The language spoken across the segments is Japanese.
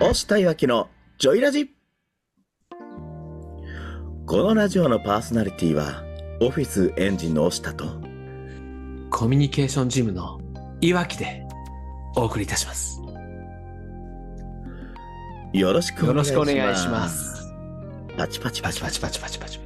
押したいわきのジョイラジこのラジオのパーソナリティはオフィスエンジンの押したとコミュニケーションジムのいわきでお送りいたします。よろしくお願いしますしくお願いします。パチパチパチパチパチパチパチパチパ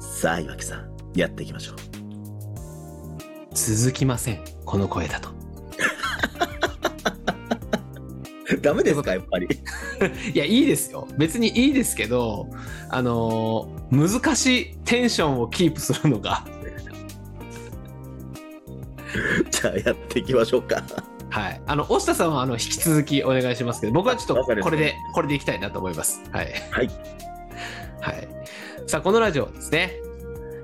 チ。さあ岩木さんやっていきましょう続きません。この声だと。ダメですかやっぱりいや、いいですよ。別にいいですけど、あのー難しいテンションをキープするのが、じゃあやっていきましょうかはい。あの、押下さんは、あの、引き続きお願いしますけど、僕はちょっとこれで、これでいきたいなと思います。はい。はい はい。さあ、このラジオはですね、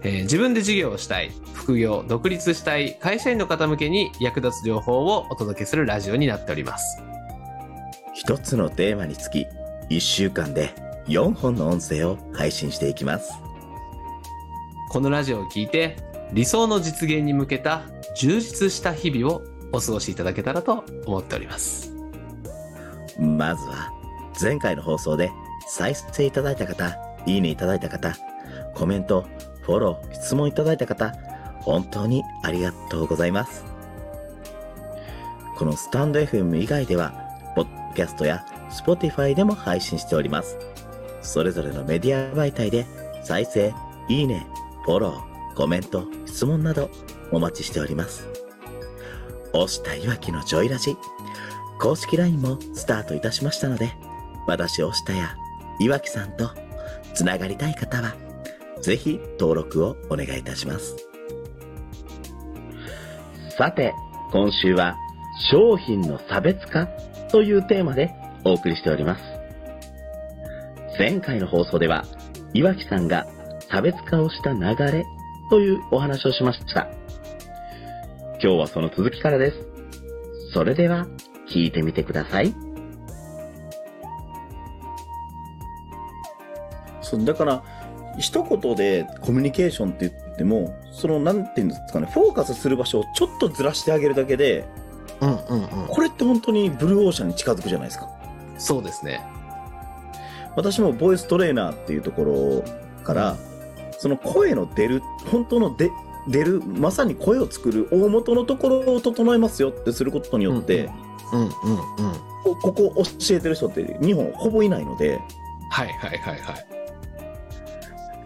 えー自分で事業をしたい、副業、独立したい会社員の方向けに役立つ情報をお届けするラジオになっております。一つのテーマにつき1週間で4本の音声を配信していきますこのラジオを聞いて、理想の実現に向けた充実した日々をお過ごしいただけたらと思っております。まずは前回の放送で再生いただいた方いいねいただいた方コメントフォロー質問いただいた方本当にありがとうございますこのスタンド FM 以外ではキャストや Spotify でも配信しておりますそれぞれのメディア媒体で再生いいねフォローコメント質問などお待ちしております押したいわきのジョイラジ公式 LINE もスタートいたしましたので、私、押下や岩木さんとつながりたい方は、ぜひ登録をお願いいたします。さて、今週は商品の差別化というテーマでお送りしております。前回の放送では、岩木さんが差別化をした流れというお話をしました。今日はその続きからです。それでは、聞いてみてください。そう、だから、一言でコミュニケーションって言っても、その、なんていうんですかね、フォーカスする場所をちょっとずらしてあげるだけで、うんうんうん。これって本当にブルーオーシャンに近づくじゃないですか。そうですね。私もボイストレーナーっていうところから、その声の出る、本当の出、出る、まさに声を作る大元のところを整えますよってすることによって、うんうんうん。こここ教えてる人って日本ほぼいないので、はいはいはいはい。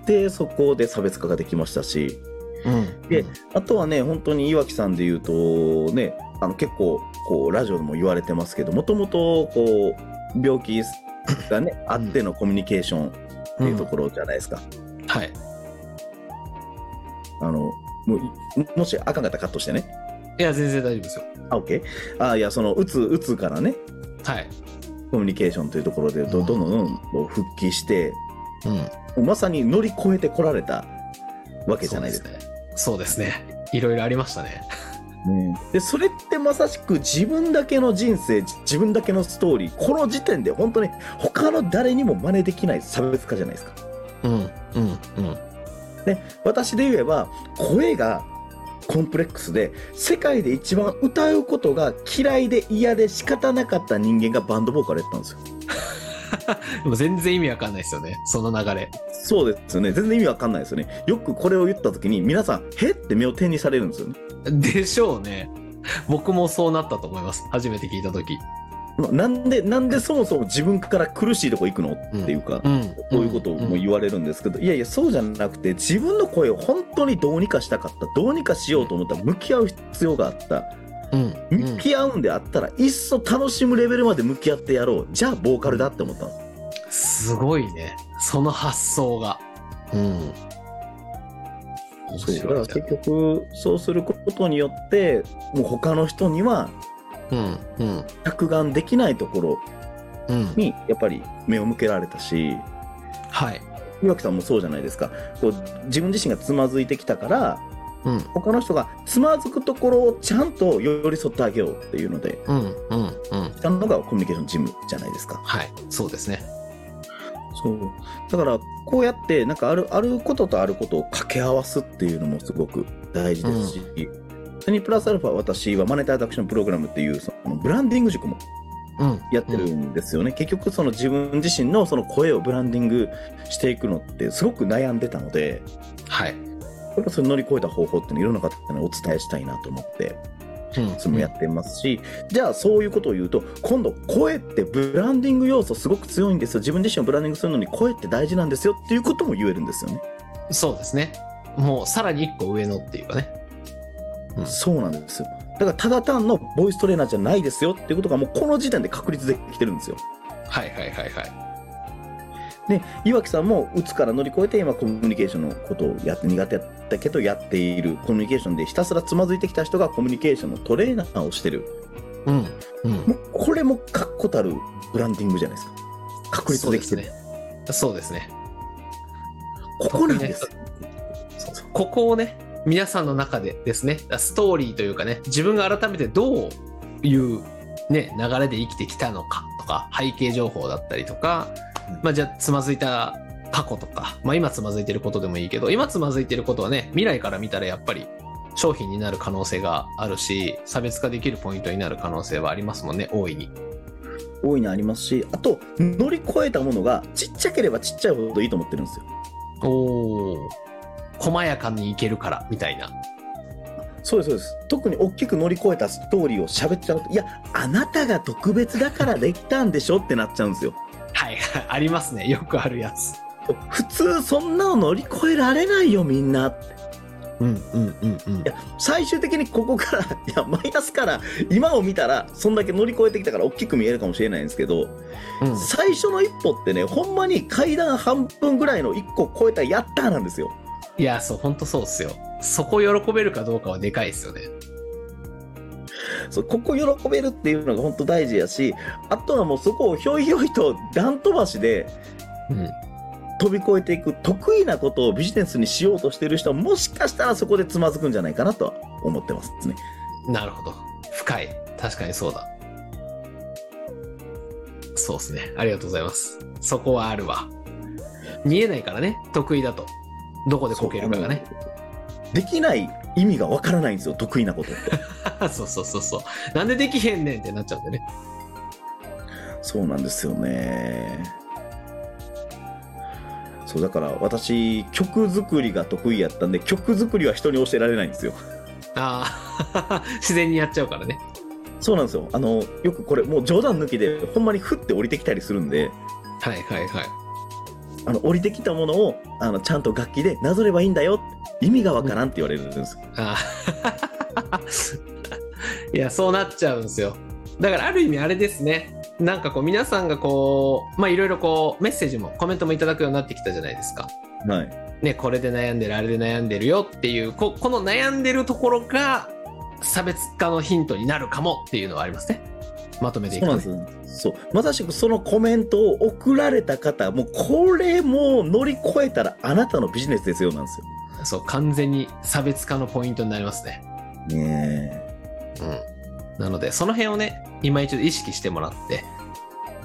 で、そこで差別化ができましたし、うんであとはね、本当に岩木さんで言うと、ね、あの結構、こう、ラジオでも言われてますけど、もともと、こう、病気がね、あってのコミュニケーションっていうところじゃないですか。はい。あの、もう、もしあかんかったらカットしてね。いや、全然大丈夫ですよ。あ、OK? あ、いや、その、うつ、うつからね、はい。コミュニケーションというところで、どうんどんどん復帰して、うん。まさに乗り越えてこられたわけじゃないですか。ね。そうですね。いろいろありましたね。ねでそれってまさしく自分だけの人生じ自分だけのストーリーこの時点で本当に他の誰にも真似できない差別化じゃないですかうんうんうん。私で言えば声がコンプレックスで世界で一番歌うことが嫌いで嫌で仕方なかった人間がバンドボーカルやったんですよ でも全然意味わかんないですよね。その流れ。そうですよね全然意味わかんないですよねよくこれを言った時に皆さんへって目を点にされるんですよねでしょうね。僕もそうなったと思います。初めて聞いたとき。なんでなんでそもそも自分から苦しいとこ行くの？っていうか、うん。こういうことも言われるんですけど、いやいや、そうじゃなくて、自分の声を本当にどうにかしたかった、どうにかしようと思ったら、向き合う必要があった、うん。向き合うんであったら、いっそ楽しむレベルまで向き合ってやろう、じゃあ、ボーカルだって思ったの。すごいね。その発想が。うん。そうだから結局、そうすることによって、もう他の人にはうん。うん。着眼できないところうん。に、やっぱり目を向けられたし、はい。岩木さんもそうじゃないですか。こう自分自身がつまずいてきたから、うん。他の人がつまずくところをちゃんと寄り添ってあげようっていうので、うん。うん。うん。したのがコミュニケーションジムじゃないですか。はい。そうですね。そう。だから、こうやって、なんかある、あることとあることを掛け合わすっていうのもすごく大事ですし、それにプラスアルファ、私はマネタイズアクションプログラムっていう、そのブランディング塾もうん。やってるんですよね。結局その自分自身のその声をブランディングしていくのってすごく悩んでたので、はい。やっぱそれ乗り越えた方法っていうのをいろんな方にお伝えしたいなと思って、うんいつもやってますし、じゃあそういうことを言うと、今度声ってブランディング要素すごく強いんですよ。自分自身をブランディングするのに声って大事なんですよっていうことも言えるんですよね。そうですね。もうさらに一個上のっていうかね。うんそうなんですよ。だからただ単のボイストレーナーじゃないですよっていうことがもうこの時点で確立できてるんですよ。はいはいはいはい。で岩木さんもうつから乗り越えて今コミュニケーションのことをやって苦手だったけどやっているコミュニケーションでひたすらつまずいてきた人がコミュニケーションのトレーナーをしてるうん。うん。もうこれも確固たるブランディングじゃないですか確立できてる、そうですね。そうですね。ここなんですここをね、皆さんの中でですね、ストーリーというかね、自分が改めてどういう、ね、流れで生きてきたのかとか、背景情報だったりとか、まあじゃあつまずいた過去とか、まあ今つまずいてることでもいいけど、今つまずいてることはね、未来から見たらやっぱり商品になる可能性があるし、差別化できるポイントになる可能性はありますもんね、大いに。大いにありますしあと乗り越えたものがちっちゃければちっちゃいほどいいと思ってるんですよおー。細やかにいけるから、みたいな。そうですそうです特に大きく乗り越えたストーリーを喋っちゃうといやあなたが特別だからできたんでしょってなっちゃうんですよはい、ありますね。よくあるやつ。普通そんなの乗り越えられないよみんなうんうんうんうんい。や最終的にここから いやマイナスから今を見たらそんだけ乗り越えてきたから大きく見えるかもしれないんですけど、うん最初の一歩ってねほんまに階段半分ぐらいの1個超えたやったーなんですよいや、そう、本当そうっすよ。そこ喜べるかどうかはでかいですよね。そうここ喜べるっていうのが本当大事やしあとはもうそこをひょいひょいと段飛ばしでうん。飛び越えていく得意なことをビジネスにしようとしてる人はもしかしたらそこでつまずくんじゃないかなとは思ってますねなるほど。深い。確かにそうだ。そうですね。ありがとうございます。そこはあるわ。見えないからね、得意だと。どこでこけるかがね。できない意味がわからないんですよ得意なことって そうそうそうそう。なんでできへんねんってなっちゃうんでね。そうなんですよね。そうだから私曲作りが得意やったんで曲作りは人に教えられないんですよ。ああ、自然にやっちゃうからね。そうなんですよ。あのよくこれもう冗談抜きでほんまに降って降りてきたりするんで、はいはいはい。あの降りてきたものをあのちゃんと楽器でなぞればいいんだよ。意味がわからんって言われるんです。あー いや、そうなっちゃうんですよ。だからある意味あれですね。なんかこう皆さんがこう、まあいろいろこうメッセージもコメントもいただくようになってきたじゃないですか。はい。ね、これで悩んでる、あれで悩んでるよっていう、ここの悩んでるところが差別化のヒントになるかもっていうのはありますね。まとめていくとね。そうまさしくそのコメントを送られた方もうこれもう乗り越えたらあなたのビジネスですよなんですよ。そう、完全に差別化のポイントになりますね。ねえ。うん。なので、その辺をね、今一度意識してもらって、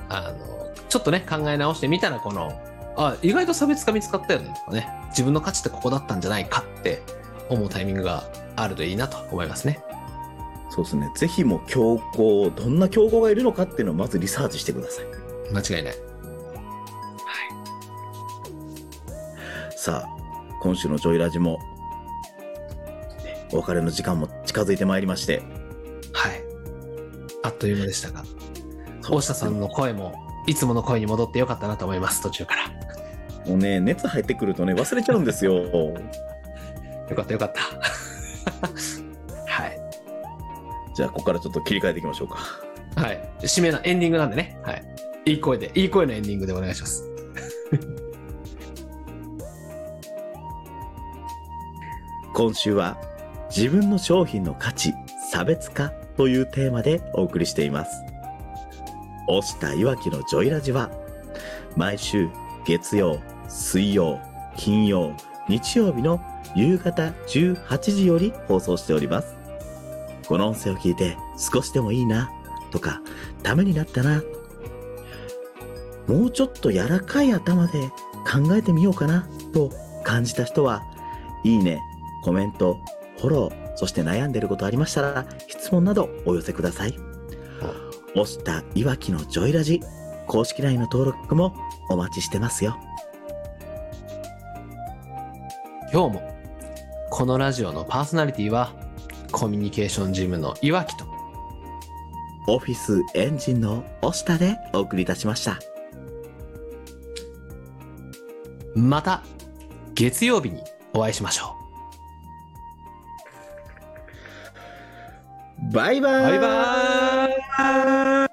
あの、ちょっとね、考え直してみたら、この、あ、意外と差別化見つかったよね、とかね、自分の価値ってここだったんじゃないかって思うタイミングがあるといいなと思いますね。そうですね。ぜひもう競合、どんな競合がいるのかっていうのをまずリサーチしてください。間違いない。さあ、今週のジョイラジも、ねお別れの時間も近づいてまいりまして、はい。あっという間でしたが、大下さんの声も、いつもの声に戻ってよかったなと思います、途中から。もうね、熱入ってくるとね、忘れちゃうんですよ。よかったよかった。はい。じゃあ、ここからちょっと切り替えていきましょうか。はい。締めのエンディングなんでね。はい。いい声で、いい声のエンディングでお願いします。今週は、自分の商品の価値、差別化というテーマでお送りしています。押したいわきのジョイラジは、毎週月曜、水曜、金曜、日曜日の夕方18時より放送しております。この音声を聞いて少しでもいいなとか、ためになったな。もうちょっと柔らかい頭で考えてみようかなと感じた人は、いいね、コメント、フォロー、そして悩んでいることありましたら、質問などお寄せください。押したいわきのジョイラジ公式 LINE の登録もお待ちしてますよ。今日もこのラジオのパーソナリティはコミュニケーションジムのいわきとオフィスエンジンの押したでお送りいたしました。また月曜日にお会いしましょバイバーイ。バイバーイ。